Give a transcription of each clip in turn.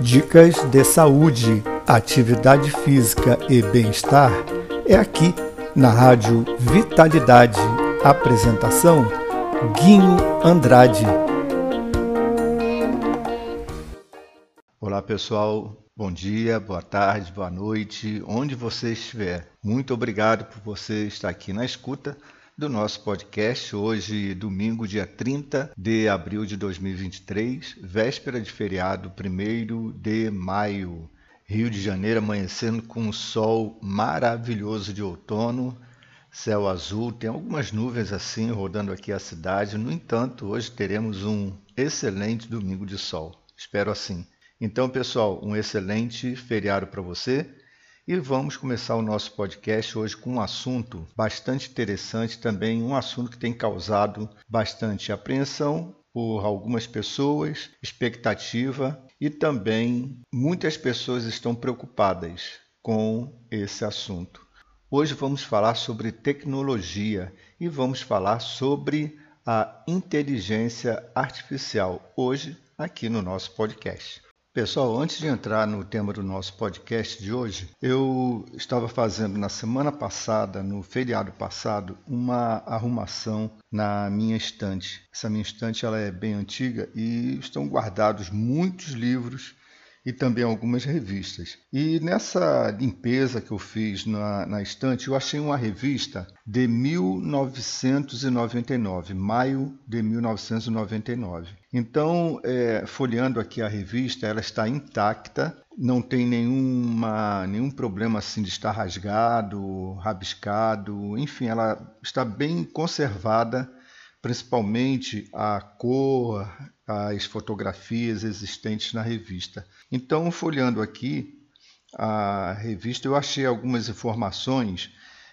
Dicas de saúde, atividade física e bem-estar é aqui na Rádio Vitalidade. Apresentação Guinho Andrade. Olá pessoal, bom dia, boa tarde, boa noite, onde você estiver. Muito obrigado por você estar aqui na escuta do nosso podcast. Hoje, domingo, dia 30 de abril de 2023, véspera de feriado, 1 de maio. Rio de Janeiro amanhecendo com um sol maravilhoso de outono, céu azul, tem algumas nuvens assim rodando aqui a cidade. No entanto, hoje teremos um excelente domingo de sol. Espero assim. Então, pessoal, um excelente feriado para você e vamos começar o nosso podcast hoje com um assunto bastante interessante também, um assunto que tem causado bastante apreensão por algumas pessoas, expectativa e também muitas pessoas estão preocupadas com esse assunto. Hoje vamos falar sobre tecnologia e vamos falar sobre a inteligência artificial hoje aqui no nosso podcast. Pessoal, antes de entrar no tema do nosso podcast de hoje, eu estava fazendo na semana passada, no feriado passado, uma arrumação na minha estante. Essa minha estante ela é bem antiga e estão guardados muitos livros e também algumas revistas. E nessa limpeza que eu fiz na, na estante, eu achei uma revista de 1999, maio de 1999. Então, é, folheando aqui a revista, ela está intacta, não tem nenhuma, nenhum problema assim de estar rasgado, rabiscado, enfim, ela está bem conservada principalmente a cor, as fotografias existentes na revista. Então, folheando aqui a revista, eu achei algumas informações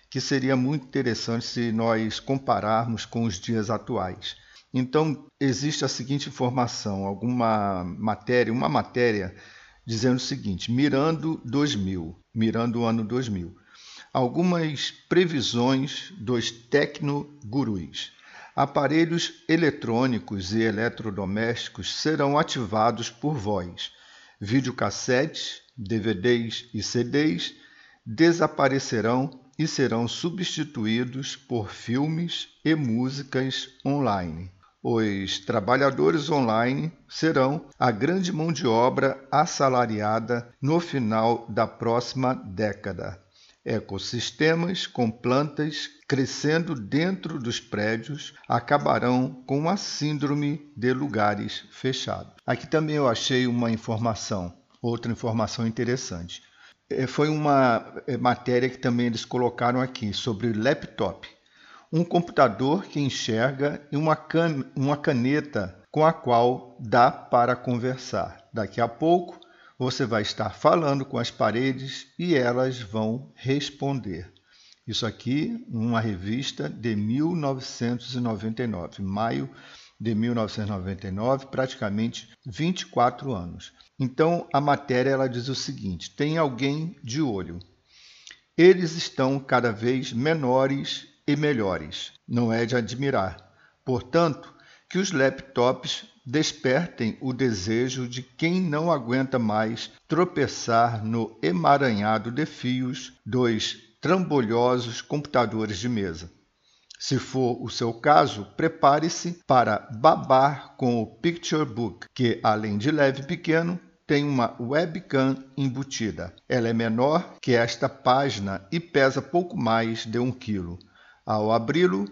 que seria muito interessante se nós compararmos com os dias atuais. Então, existe a seguinte informação, alguma matéria, uma matéria dizendo o seguinte: mirando 2000, mirando o ano 2000. Algumas previsões dos tecnogurus. Aparelhos eletrônicos e eletrodomésticos serão ativados por voz. Videocassetes, DVDs e CDs desaparecerão e serão substituídos por filmes e músicas online. Os trabalhadores online serão a grande mão de obra assalariada no final da próxima década ecossistemas com plantas crescendo dentro dos prédios acabarão com a síndrome de lugares fechados. Aqui também eu achei uma informação, outra informação interessante. É, foi uma é, matéria que também eles colocaram aqui sobre laptop. Um computador que enxerga e uma, can uma caneta com a qual dá para conversar. Daqui a pouco você vai estar falando com as paredes e elas vão responder. Isso aqui, uma revista de 1999, maio de 1999, praticamente 24 anos. Então, a matéria ela diz o seguinte: tem alguém de olho. Eles estão cada vez menores e melhores. Não é de admirar. Portanto, que os laptops despertem o desejo de quem não aguenta mais tropeçar no emaranhado de fios dos trambolhosos computadores de mesa. Se for o seu caso, prepare-se para babar com o Picture Book, que, além de leve e pequeno, tem uma webcam embutida. Ela é menor que esta página e pesa pouco mais de um quilo. Ao abri-lo,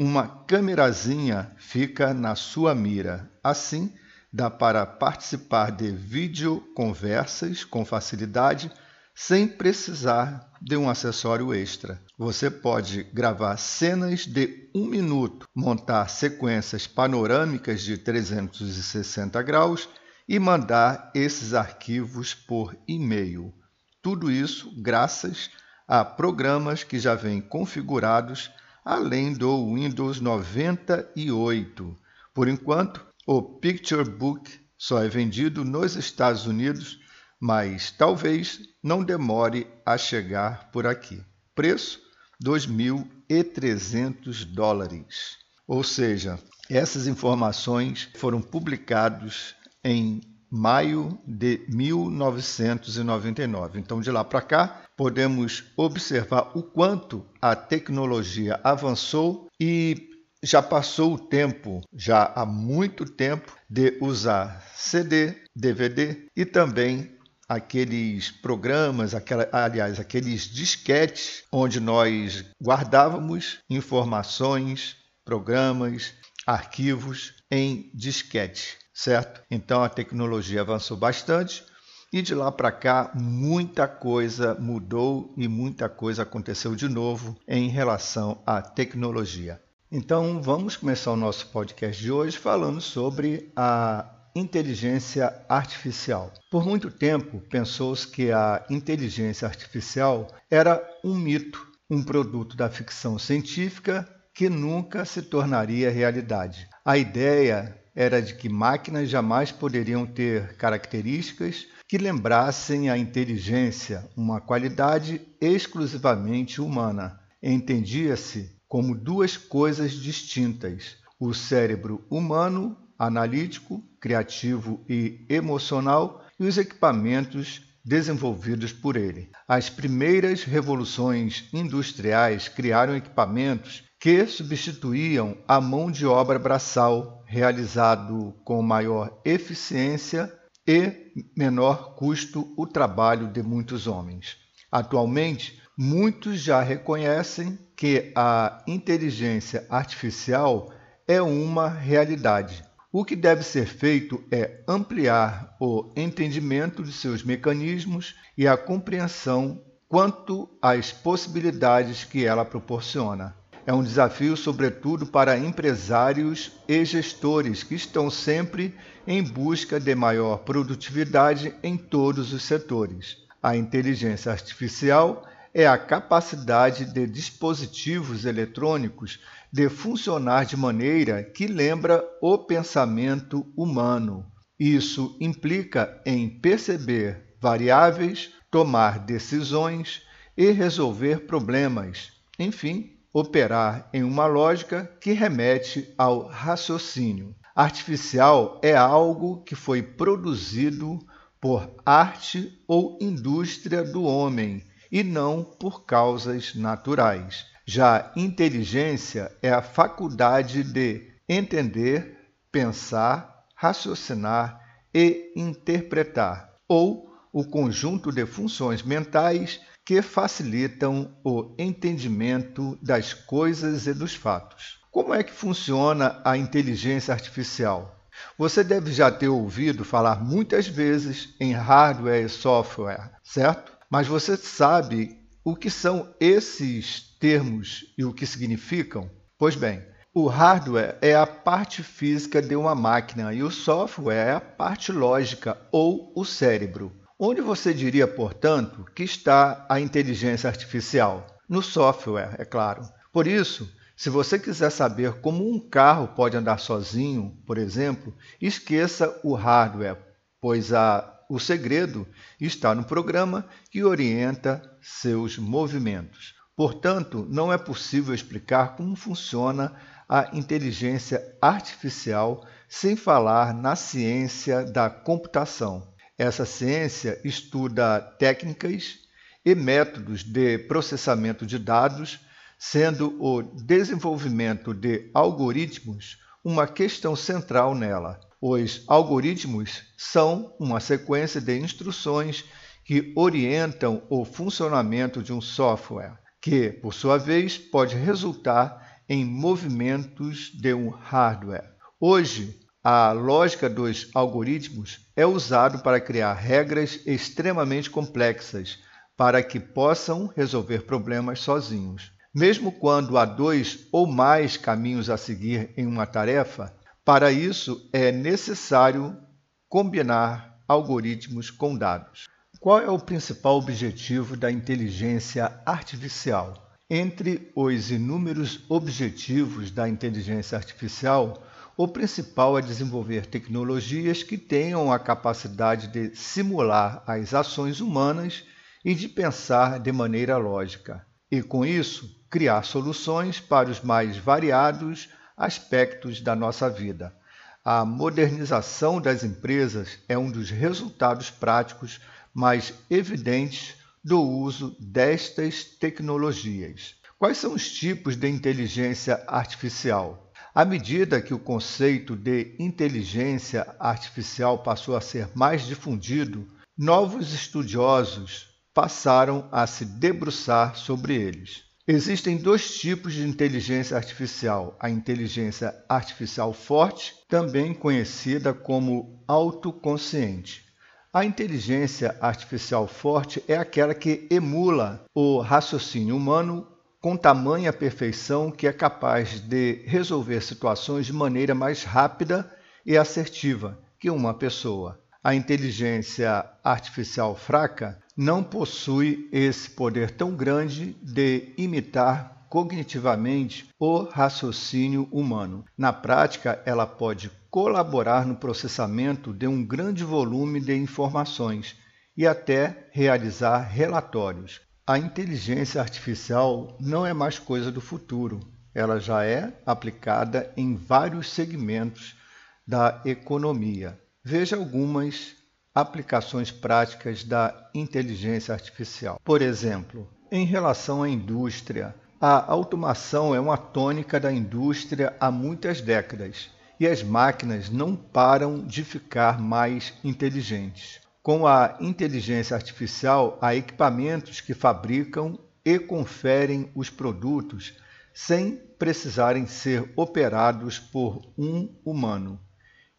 uma câmerazinha fica na sua mira. Assim, dá para participar de videoconversas com facilidade sem precisar de um acessório extra. Você pode gravar cenas de um minuto, montar sequências panorâmicas de 360 graus e mandar esses arquivos por e-mail. Tudo isso graças a programas que já vêm configurados além do Windows 98. Por enquanto, o Picture Book só é vendido nos Estados Unidos, mas talvez não demore a chegar por aqui. Preço: 2.300 dólares. Ou seja, essas informações foram publicadas em maio de 1999. Então, de lá para cá, podemos observar o quanto a tecnologia avançou e já passou o tempo, já há muito tempo, de usar CD, DVD e também aqueles programas, aquela, aliás, aqueles disquetes onde nós guardávamos informações, programas, arquivos em disquete, certo? Então a tecnologia avançou bastante e de lá para cá muita coisa mudou e muita coisa aconteceu de novo em relação à tecnologia. Então vamos começar o nosso podcast de hoje falando sobre a inteligência artificial. Por muito tempo pensou-se que a inteligência artificial era um mito, um produto da ficção científica que nunca se tornaria realidade. A ideia era de que máquinas jamais poderiam ter características que lembrassem a inteligência, uma qualidade exclusivamente humana. Entendia-se como duas coisas distintas: o cérebro humano, analítico, criativo e emocional, e os equipamentos desenvolvidos por ele. As primeiras revoluções industriais criaram equipamentos que substituíam a mão de obra braçal, realizado com maior eficiência e menor custo o trabalho de muitos homens. Atualmente, muitos já reconhecem que a inteligência artificial é uma realidade. O que deve ser feito é ampliar o entendimento de seus mecanismos e a compreensão quanto às possibilidades que ela proporciona. É um desafio, sobretudo, para empresários e gestores que estão sempre em busca de maior produtividade em todos os setores. A inteligência artificial é a capacidade de dispositivos eletrônicos de funcionar de maneira que lembra o pensamento humano. Isso implica em perceber variáveis, tomar decisões e resolver problemas, enfim, operar em uma lógica que remete ao raciocínio. Artificial é algo que foi produzido por arte ou indústria do homem e não por causas naturais. Já inteligência é a faculdade de entender, pensar, raciocinar e interpretar, ou o conjunto de funções mentais que facilitam o entendimento das coisas e dos fatos. Como é que funciona a inteligência artificial? Você deve já ter ouvido falar muitas vezes em hardware e software, certo? Mas você sabe o que são esses termos e o que significam? Pois bem, o hardware é a parte física de uma máquina e o software é a parte lógica ou o cérebro. Onde você diria, portanto, que está a inteligência artificial? No software, é claro. Por isso, se você quiser saber como um carro pode andar sozinho, por exemplo, esqueça o hardware, pois a o segredo está no programa que orienta seus movimentos. Portanto, não é possível explicar como funciona a inteligência artificial sem falar na ciência da computação. Essa ciência estuda técnicas e métodos de processamento de dados, sendo o desenvolvimento de algoritmos uma questão central nela. Os algoritmos são uma sequência de instruções que orientam o funcionamento de um software, que, por sua vez, pode resultar em movimentos de um hardware. Hoje, a lógica dos algoritmos é usada para criar regras extremamente complexas para que possam resolver problemas sozinhos. Mesmo quando há dois ou mais caminhos a seguir em uma tarefa, para isso, é necessário combinar algoritmos com dados. Qual é o principal objetivo da inteligência artificial? Entre os inúmeros objetivos da inteligência artificial, o principal é desenvolver tecnologias que tenham a capacidade de simular as ações humanas e de pensar de maneira lógica, e com isso criar soluções para os mais variados aspectos da nossa vida. A modernização das empresas é um dos resultados práticos mais evidentes do uso destas tecnologias. Quais são os tipos de inteligência artificial? À medida que o conceito de inteligência artificial passou a ser mais difundido, novos estudiosos passaram a se debruçar sobre eles. Existem dois tipos de inteligência artificial: a inteligência artificial forte, também conhecida como autoconsciente. A inteligência artificial forte é aquela que emula o raciocínio humano com tamanha perfeição que é capaz de resolver situações de maneira mais rápida e assertiva que uma pessoa. A inteligência artificial fraca não possui esse poder tão grande de imitar cognitivamente o raciocínio humano. Na prática, ela pode colaborar no processamento de um grande volume de informações e até realizar relatórios. A inteligência artificial não é mais coisa do futuro, ela já é aplicada em vários segmentos da economia. Veja algumas aplicações práticas da inteligência artificial. Por exemplo, em relação à indústria, a automação é uma tônica da indústria há muitas décadas e as máquinas não param de ficar mais inteligentes. Com a inteligência artificial, há equipamentos que fabricam e conferem os produtos sem precisarem ser operados por um humano.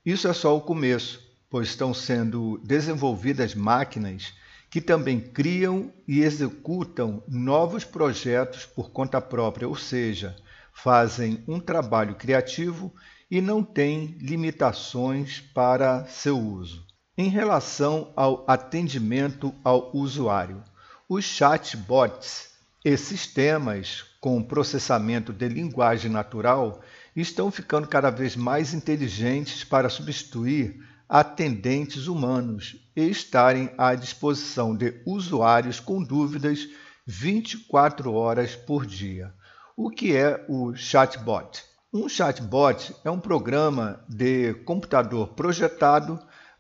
Isso é só o começo, pois estão sendo desenvolvidas máquinas que também criam e executam novos projetos por conta própria, ou seja, fazem um trabalho criativo e não têm limitações para seu uso. Em relação ao atendimento ao usuário, os chatbots e sistemas com processamento de linguagem natural estão ficando cada vez mais inteligentes para substituir atendentes humanos e estarem à disposição de usuários com dúvidas 24 horas por dia. O que é o chatbot? Um chatbot é um programa de computador projetado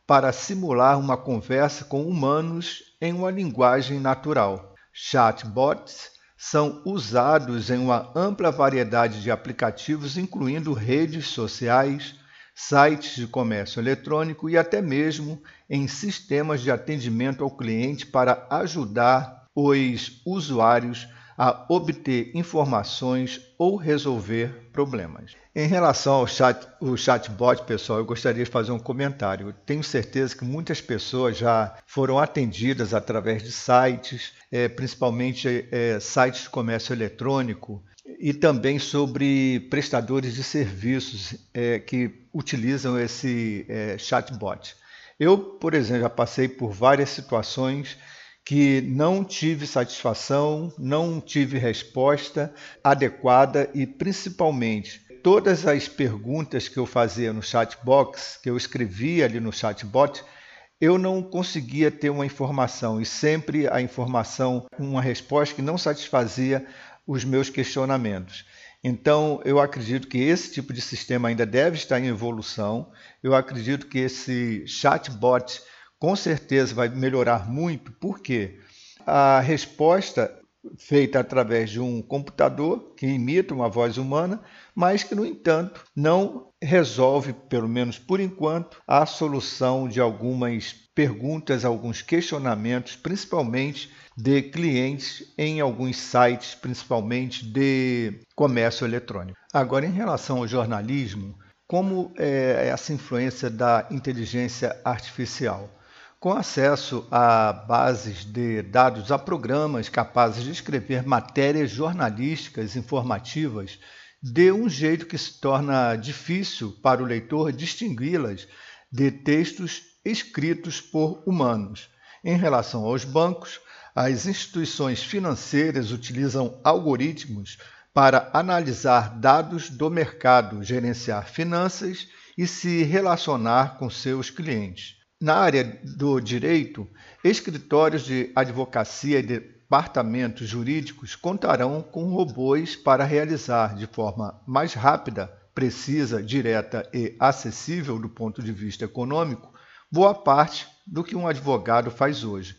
para simular uma conversa com humanos em uma linguagem natural. Chatbots são usados em uma ampla variedade de aplicativos, incluindo redes sociais, sites de comércio eletrônico e até mesmo em sistemas de atendimento ao cliente para ajudar os usuários a obter informações ou resolver problemas. Em relação ao chat, o chatbot, pessoal, eu gostaria de fazer um comentário. Tenho certeza que muitas pessoas já foram atendidas através de sites, é, principalmente é, sites de comércio eletrônico, e também sobre prestadores de serviços é, que utilizam esse chatbot. Eu, por exemplo, já passei por várias situações que não tive satisfação, não tive resposta adequada e principalmente todas as perguntas que eu fazia no chatbox, que eu escrevia ali no chatbot, eu não conseguia ter uma informação e sempre a informação, uma resposta que não satisfazia os meus questionamentos. Então, eu acredito que esse tipo de sistema ainda deve estar em evolução. Eu acredito que esse chatbot com certeza vai melhorar muito, porque a resposta feita através de um computador que imita uma voz humana, mas que, no entanto, não resolve, pelo menos por enquanto, a solução de algumas perguntas, alguns questionamentos, principalmente de clientes em alguns sites, principalmente de comércio eletrônico. Agora, em relação ao jornalismo, como é essa influência da inteligência artificial? Com acesso a bases de dados, a programas capazes de escrever matérias jornalísticas informativas de um jeito que se torna difícil para o leitor distingui-las de textos escritos por humanos. Em relação aos bancos, as instituições financeiras utilizam algoritmos para analisar dados do mercado, gerenciar finanças e se relacionar com seus clientes. Na área do direito, escritórios de advocacia e departamentos jurídicos contarão com robôs para realizar de forma mais rápida, precisa, direta e acessível do ponto de vista econômico, boa parte do que um advogado faz hoje.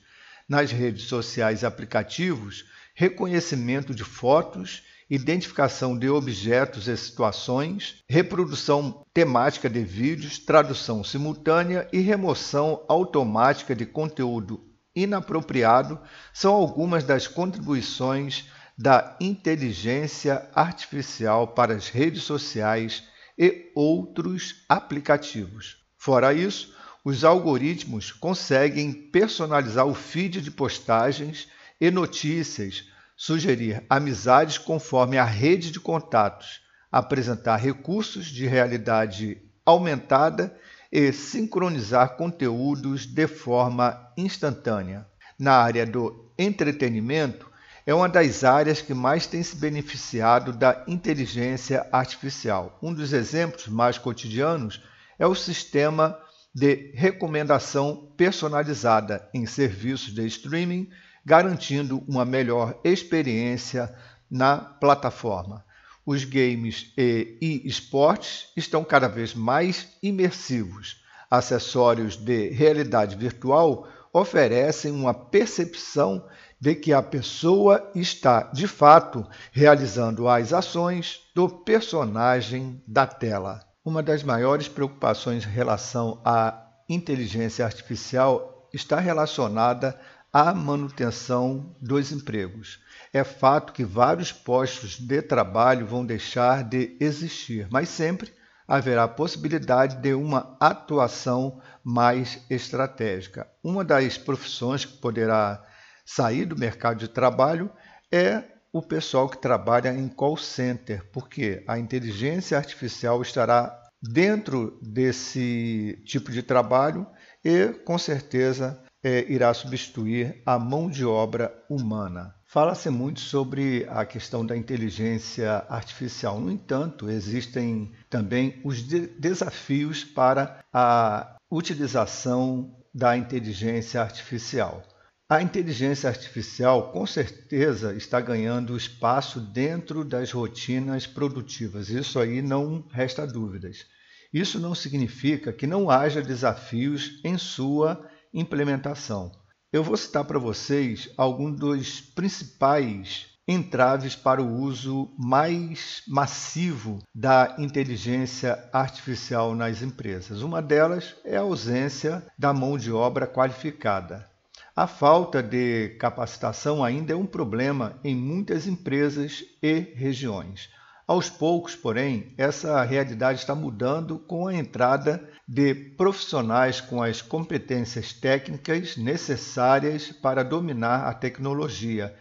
Nas redes sociais e aplicativos, reconhecimento de fotos, identificação de objetos e situações, reprodução temática de vídeos, tradução simultânea e remoção automática de conteúdo inapropriado são algumas das contribuições da inteligência artificial para as redes sociais e outros aplicativos. Fora isso, os algoritmos conseguem personalizar o feed de postagens e notícias, sugerir amizades conforme a rede de contatos, apresentar recursos de realidade aumentada e sincronizar conteúdos de forma instantânea. Na área do entretenimento, é uma das áreas que mais tem se beneficiado da inteligência artificial. Um dos exemplos mais cotidianos é o sistema de recomendação personalizada em serviços de streaming, garantindo uma melhor experiência na plataforma. Os games e esportes estão cada vez mais imersivos. Acessórios de realidade virtual oferecem uma percepção de que a pessoa está, de fato, realizando as ações do personagem da tela. Uma das maiores preocupações em relação à inteligência artificial está relacionada à manutenção dos empregos. É fato que vários postos de trabalho vão deixar de existir, mas sempre haverá possibilidade de uma atuação mais estratégica. Uma das profissões que poderá sair do mercado de trabalho é o pessoal que trabalha em call center, porque a inteligência artificial estará dentro desse tipo de trabalho e, com certeza, é, irá substituir a mão de obra humana. Fala-se muito sobre a questão da inteligência artificial. No entanto, existem também os de desafios para a utilização da inteligência artificial. A inteligência artificial com certeza está ganhando espaço dentro das rotinas produtivas, isso aí não resta dúvidas. Isso não significa que não haja desafios em sua implementação. Eu vou citar para vocês alguns dos principais entraves para o uso mais massivo da inteligência artificial nas empresas. Uma delas é a ausência da mão de obra qualificada. A falta de capacitação ainda é um problema em muitas empresas e regiões. Aos poucos, porém, essa realidade está mudando com a entrada de profissionais com as competências técnicas necessárias para dominar a tecnologia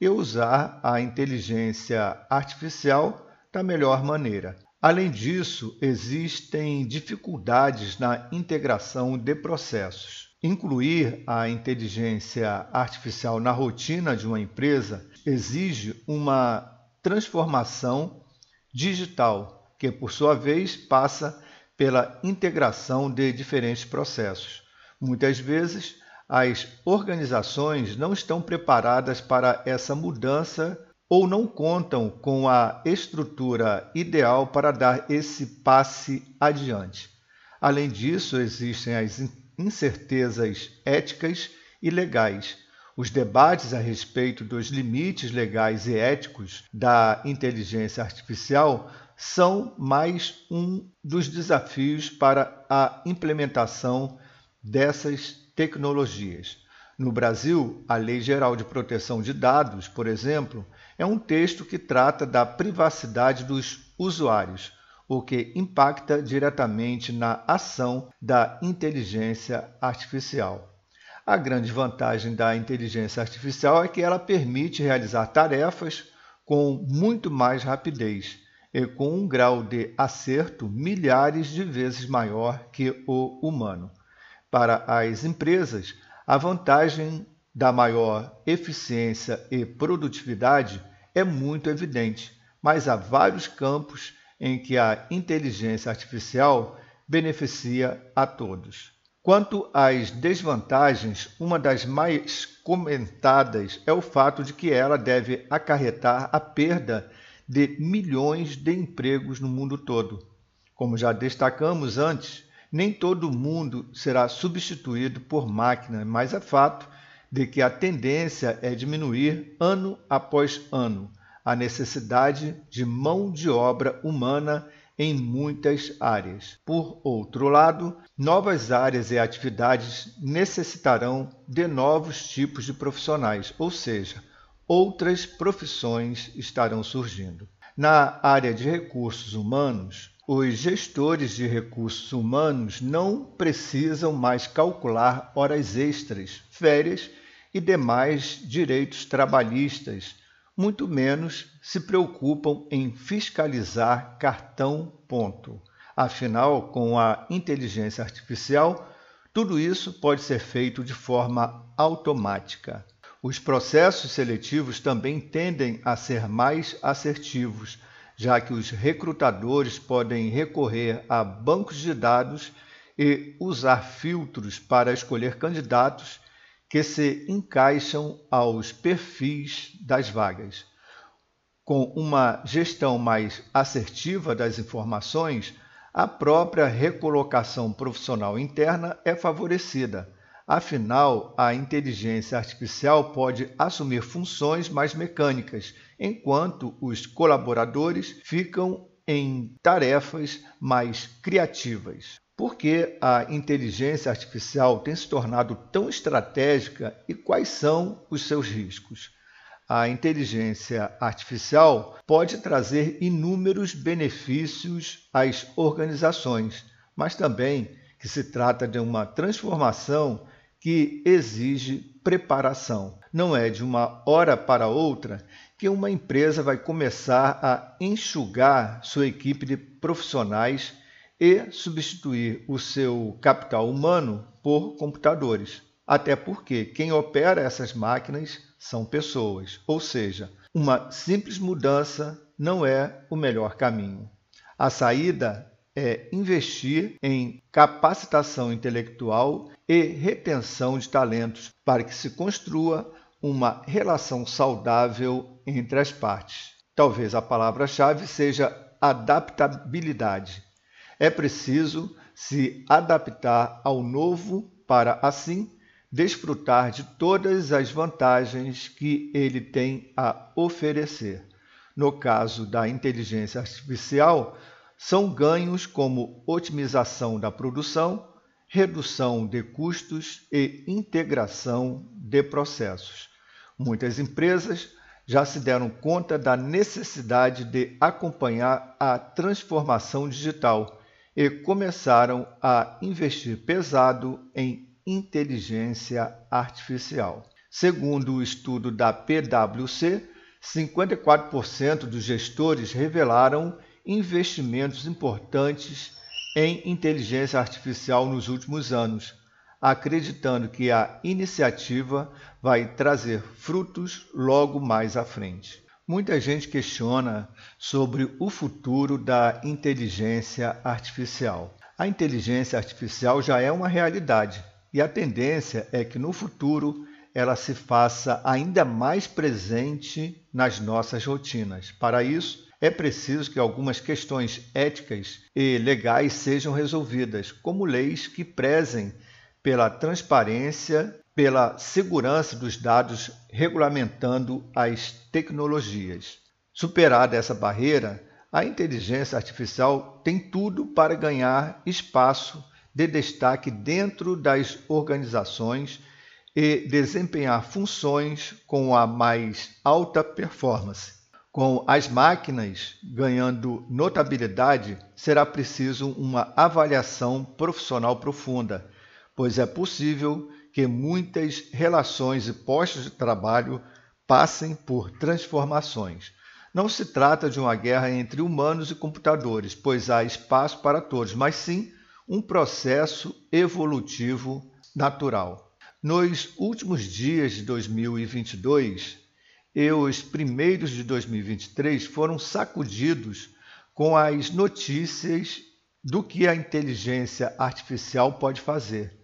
e usar a inteligência artificial da melhor maneira. Além disso, existem dificuldades na integração de processos. Incluir a inteligência artificial na rotina de uma empresa exige uma transformação digital, que por sua vez passa pela integração de diferentes processos. Muitas vezes, as organizações não estão preparadas para essa mudança ou não contam com a estrutura ideal para dar esse passe adiante. Além disso, existem as incertezas éticas e legais. Os debates a respeito dos limites legais e éticos da inteligência artificial são mais um dos desafios para a implementação dessas tecnologias. No Brasil, a Lei Geral de Proteção de Dados, por exemplo, é um texto que trata da privacidade dos usuários, o que impacta diretamente na ação da inteligência artificial. A grande vantagem da inteligência artificial é que ela permite realizar tarefas com muito mais rapidez e com um grau de acerto milhares de vezes maior que o humano. Para as empresas, a vantagem da maior eficiência e produtividade é muito evidente, mas há vários campos em que a inteligência artificial beneficia a todos. Quanto às desvantagens, uma das mais comentadas é o fato de que ela deve acarretar a perda de milhões de empregos no mundo todo. Como já destacamos antes, nem todo mundo será substituído por máquina, mas é fato de que a tendência é diminuir ano após ano a necessidade de mão de obra humana em muitas áreas. Por outro lado, novas áreas e atividades necessitarão de novos tipos de profissionais, ou seja, outras profissões estarão surgindo. Na área de recursos humanos, os gestores de recursos humanos não precisam mais calcular horas extras, férias e demais direitos trabalhistas, muito menos se preocupam em fiscalizar cartão ponto. Afinal, com a inteligência artificial, tudo isso pode ser feito de forma automática. Os processos seletivos também tendem a ser mais assertivos, já que os recrutadores podem recorrer a bancos de dados e usar filtros para escolher candidatos que se encaixam aos perfis das vagas. Com uma gestão mais assertiva das informações, a própria recolocação profissional interna é favorecida. Afinal, a inteligência artificial pode assumir funções mais mecânicas enquanto os colaboradores ficam em tarefas mais criativas. Por que a inteligência artificial tem se tornado tão estratégica e quais são os seus riscos? A inteligência artificial pode trazer inúmeros benefícios às organizações, mas também que se trata de uma transformação que exige preparação. Não é de uma hora para outra que uma empresa vai começar a enxugar sua equipe de profissionais e substituir o seu capital humano por computadores. Até porque quem opera essas máquinas são pessoas, ou seja, uma simples mudança não é o melhor caminho. A saída é investir em capacitação intelectual e retenção de talentos para que se construa uma relação saudável entre as partes. Talvez a palavra-chave seja adaptabilidade. É preciso se adaptar ao novo para, assim, desfrutar de todas as vantagens que ele tem a oferecer. No caso da inteligência artificial, são ganhos como otimização da produção, redução de custos e integração de processos. Muitas empresas já se deram conta da necessidade de acompanhar a transformação digital e começaram a investir pesado em inteligência artificial. Segundo o estudo da PwC, 54% dos gestores revelaram investimentos importantes em inteligência artificial nos últimos anos, acreditando que a iniciativa vai trazer frutos logo mais à frente. Muita gente questiona sobre o futuro da inteligência artificial. A inteligência artificial já é uma realidade e a tendência é que no futuro ela se faça ainda mais presente nas nossas rotinas. Para isso, é preciso que algumas questões éticas e legais sejam resolvidas, como leis que prezem pela transparência, pela segurança dos dados, regulamentando as tecnologias. Superada essa barreira, a inteligência artificial tem tudo para ganhar espaço de destaque dentro das organizações e desempenhar funções com a mais alta performance. Com as máquinas ganhando notabilidade, será preciso uma avaliação profissional profunda, pois é possível que muitas relações e postos de trabalho passem por transformações. Não se trata de uma guerra entre humanos e computadores, pois há espaço para todos, mas sim um processo evolutivo natural. Nos últimos dias de 2022, e os primeiros de 2023 foram sacudidos com as notícias do que a inteligência artificial pode fazer,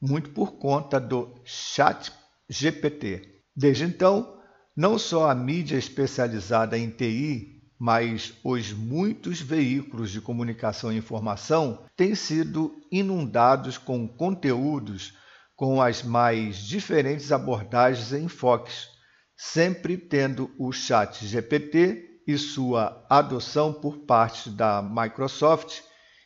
muito por conta do Chat GPT. Desde então, não só a mídia especializada em TI mas os muitos veículos de comunicação e informação têm sido inundados com conteúdos com as mais diferentes abordagens e enfoques, sempre tendo o Chat GPT e sua adoção por parte da Microsoft,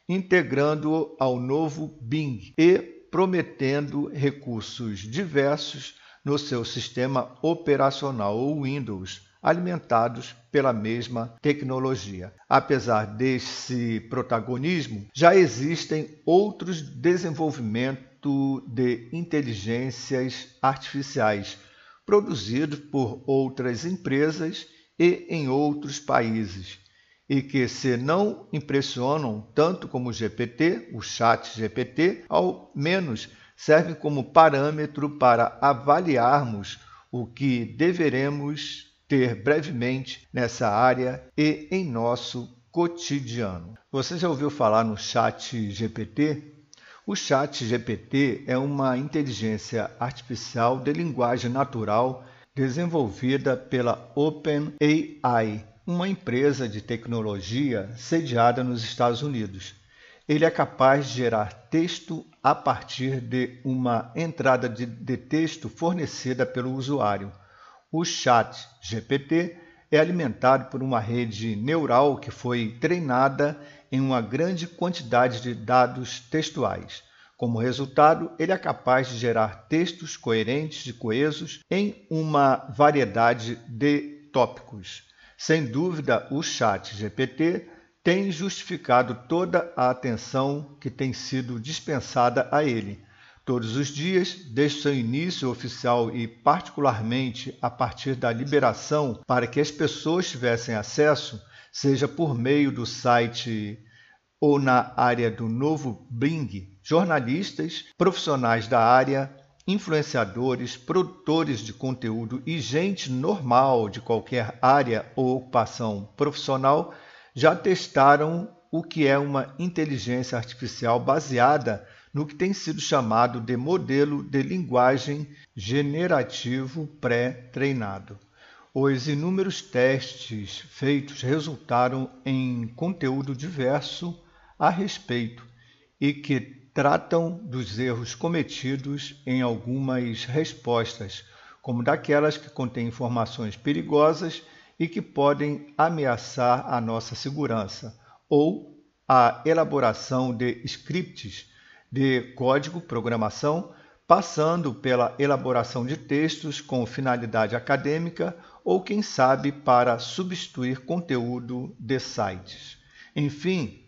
integrando-o ao novo Bing e prometendo recursos diversos no seu sistema operacional ou Windows, alimentados pela mesma tecnologia. Apesar desse protagonismo, já existem outros desenvolvimentos de inteligências artificiais produzidos por outras empresas e em outros países, e que, se não impressionam tanto como o GPT, o Chat GPT, ao menos servem como parâmetro para avaliarmos o que deveremos ter brevemente nessa área e em nosso cotidiano. Você já ouviu falar no Chat GPT? O Chat GPT é uma inteligência artificial de linguagem natural desenvolvida pela OpenAI, uma empresa de tecnologia sediada nos Estados Unidos. Ele é capaz de gerar texto a partir de uma entrada de, de texto fornecida pelo usuário. O Chat GPT é alimentado por uma rede neural que foi treinada em uma grande quantidade de dados textuais. Como resultado, ele é capaz de gerar textos coerentes e coesos em uma variedade de tópicos. Sem dúvida, o Chat GPT tem justificado toda a atenção que tem sido dispensada a ele. Todos os dias, desde seu início oficial e, particularmente, a partir da liberação para que as pessoas tivessem acesso, seja por meio do site ou na área do novo Bing, jornalistas, profissionais da área, influenciadores, produtores de conteúdo e gente normal de qualquer área ou ocupação profissional já testaram o que é uma inteligência artificial baseada no que tem sido chamado de modelo de linguagem generativo pré-treinado. Os inúmeros testes feitos resultaram em conteúdo diverso a respeito e que tratam dos erros cometidos em algumas respostas, como daquelas que contêm informações perigosas e que podem ameaçar a nossa segurança, ou a elaboração de scripts de código, programação, passando pela elaboração de textos com finalidade acadêmica ou, quem sabe, para substituir conteúdo de sites. Enfim,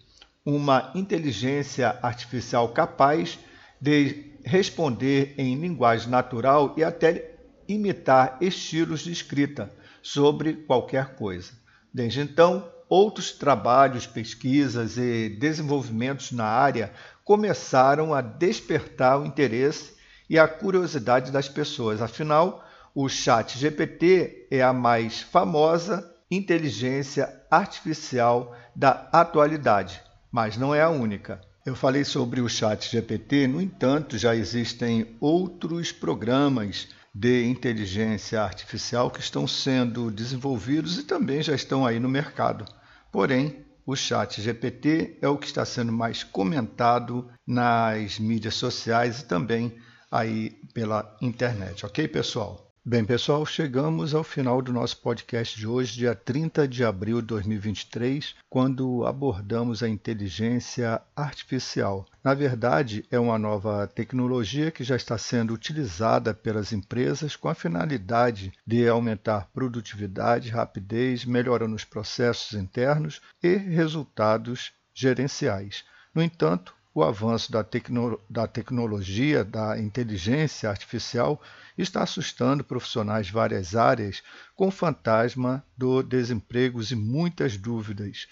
uma inteligência artificial capaz de responder em linguagem natural e até imitar estilos de escrita sobre qualquer coisa. Desde então, outros trabalhos, pesquisas e desenvolvimentos na área começaram a despertar o interesse e a curiosidade das pessoas. Afinal, o Chat GPT é a mais famosa inteligência artificial da atualidade mas não é a única. Eu falei sobre o Chat GPT, no entanto, já existem outros programas de inteligência artificial que estão sendo desenvolvidos e também já estão aí no mercado. Porém, o Chat GPT é o que está sendo mais comentado nas mídias sociais e também aí pela internet, ok, pessoal? Bem, pessoal, chegamos ao final do nosso podcast de hoje, dia 30 de abril de 2023, quando abordamos a inteligência artificial. Na verdade, é uma nova tecnologia que já está sendo utilizada pelas empresas com a finalidade de aumentar produtividade, rapidez, melhorando os processos internos e resultados gerenciais. No entanto, o avanço da, tecno da tecnologia, da inteligência artificial, está assustando profissionais de várias áreas com o fantasma do desemprego e muitas dúvidas.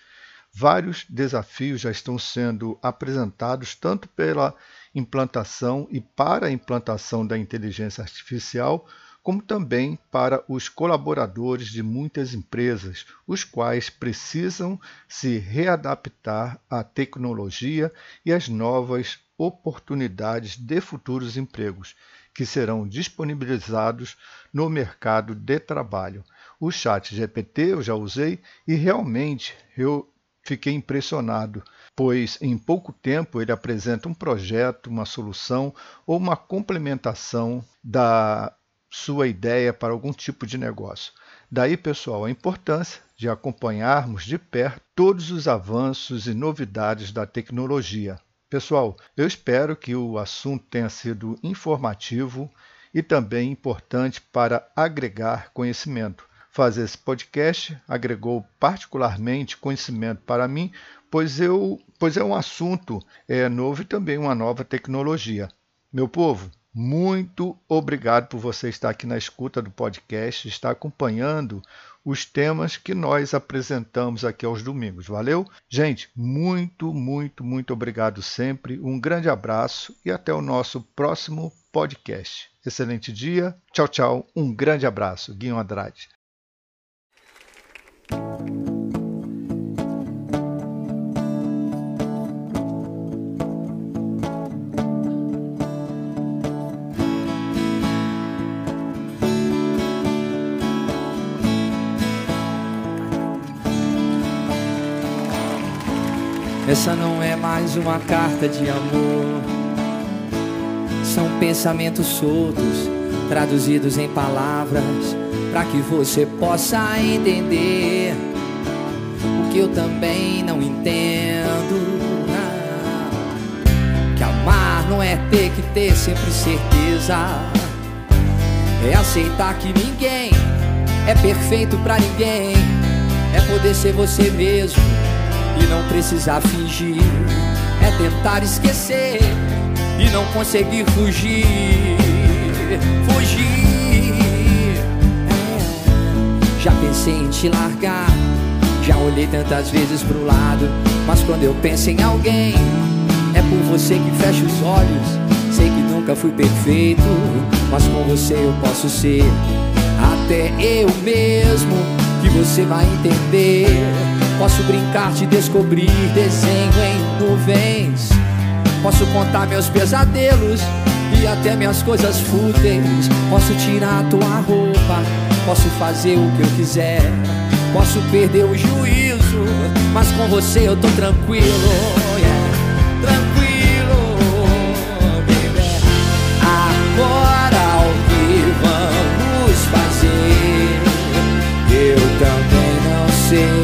Vários desafios já estão sendo apresentados tanto pela implantação e para a implantação da inteligência artificial, como também para os colaboradores de muitas empresas, os quais precisam se readaptar à tecnologia e às novas oportunidades de futuros empregos. que serão disponibilizados no mercado de trabalho. O chat GPT eu já usei e realmente eu fiquei impressionado, pois em pouco tempo ele apresenta um projeto, uma solução ou uma complementação da sua ideia para algum tipo de negócio. Daí, pessoal, a importância de acompanharmos de perto todos os avanços e novidades da tecnologia. Pessoal, eu espero que o assunto tenha sido informativo e também importante para agregar conhecimento. Fazer esse podcast agregou particularmente conhecimento para mim, pois, eu, pois é um assunto é, novo e também uma nova tecnologia. Meu povo, muito obrigado por você estar aqui na escuta do podcast, estar acompanhando os temas que nós apresentamos aqui aos domingos. Valeu? Gente, muito, muito, muito obrigado sempre. Um grande abraço e até o nosso próximo podcast. Excelente dia. Tchau, tchau. Um grande abraço. Guinho Andrade. Essa não é mais uma carta de amor. São pensamentos soltos, traduzidos em palavras, para que você possa entender o que eu também não entendo. Que amar não é ter que ter sempre certeza, é aceitar que ninguém é perfeito para ninguém, é poder ser você mesmo e não precisar fingir. É tentar esquecer e não conseguir fugir. Fugir. É. Já pensei em te largar. Já olhei tantas vezes pro lado. Mas quando eu penso em alguém, é por você que fecho os olhos. Sei que nunca fui perfeito, mas com você eu posso ser. Até eu mesmo, que você vai entender. Posso brincar de descobrir desenho em nuvens. Posso contar meus pesadelos e até minhas coisas fúteis. Posso tirar a tua roupa, posso fazer o que eu quiser. Posso perder o juízo, mas com você eu tô tranquilo. Yeah. Tranquilo, baby. Agora o que vamos fazer? Eu também não sei.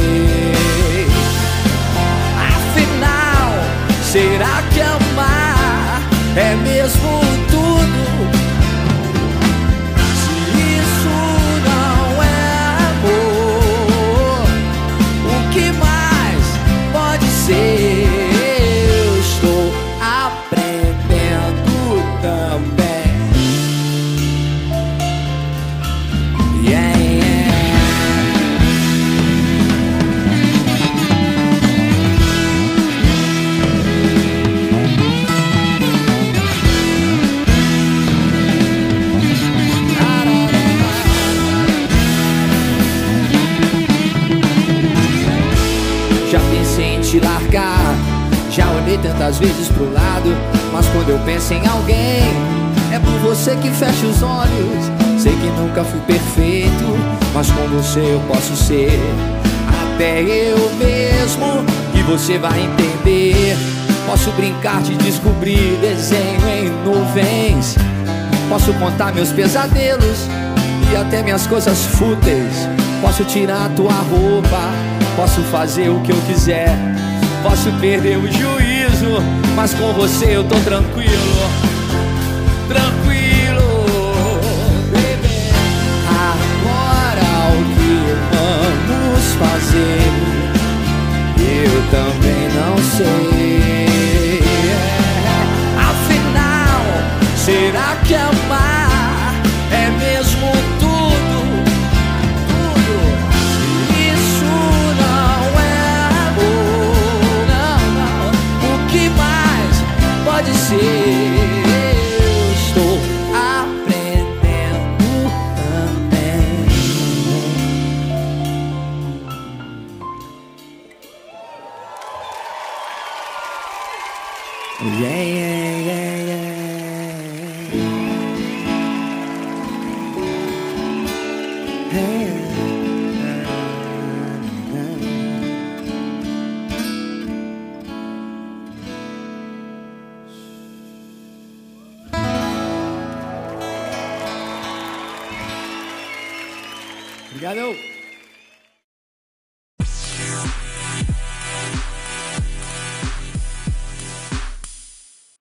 Nunca fui perfeito, mas com você eu posso ser até eu mesmo, e você vai entender. Posso brincar de descobrir desenho em nuvens, posso contar meus pesadelos e até minhas coisas fúteis. Posso tirar a tua roupa, posso fazer o que eu quiser. Posso perder o juízo, mas com você eu tô tranquilo. Fazer? Eu também não sei.